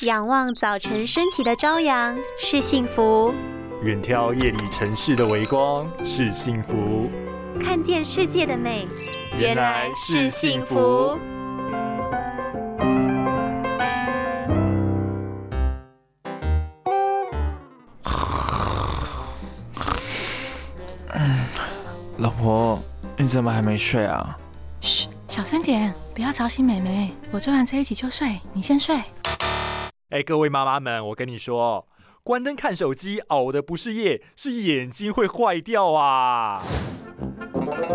仰望早晨升起的朝阳是幸福，远眺夜里城市的微光是幸福，看见世界的美原来是幸福。老婆，你怎么还没睡啊？嘘，小声点，不要吵醒美美。我做完这一集就睡，你先睡。哎，各位妈妈们，我跟你说，关灯看手机熬的不是夜，是眼睛会坏掉啊。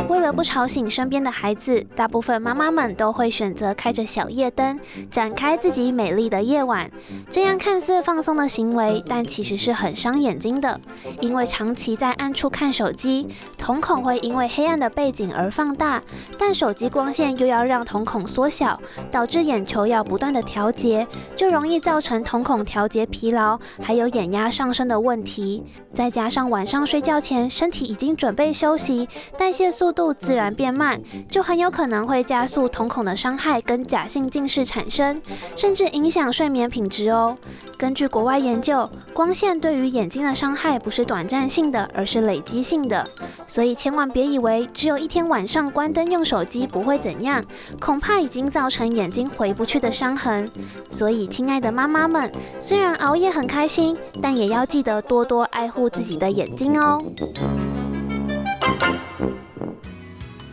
为了不吵醒身边的孩子，大部分妈妈们都会选择开着小夜灯，展开自己美丽的夜晚。这样看似放松的行为，但其实是很伤眼睛的。因为长期在暗处看手机，瞳孔会因为黑暗的背景而放大，但手机光线又要让瞳孔缩小，导致眼球要不断的调节，就容易造成瞳孔调节疲劳，还有眼压上升的问题。再加上晚上睡觉前，身体已经准备休息，但谢速度自然变慢，就很有可能会加速瞳孔的伤害跟假性近视产生，甚至影响睡眠品质哦。根据国外研究，光线对于眼睛的伤害不是短暂性的，而是累积性的，所以千万别以为只有一天晚上关灯用手机不会怎样，恐怕已经造成眼睛回不去的伤痕。所以，亲爱的妈妈们，虽然熬夜很开心，但也要记得多多爱护自己的眼睛哦。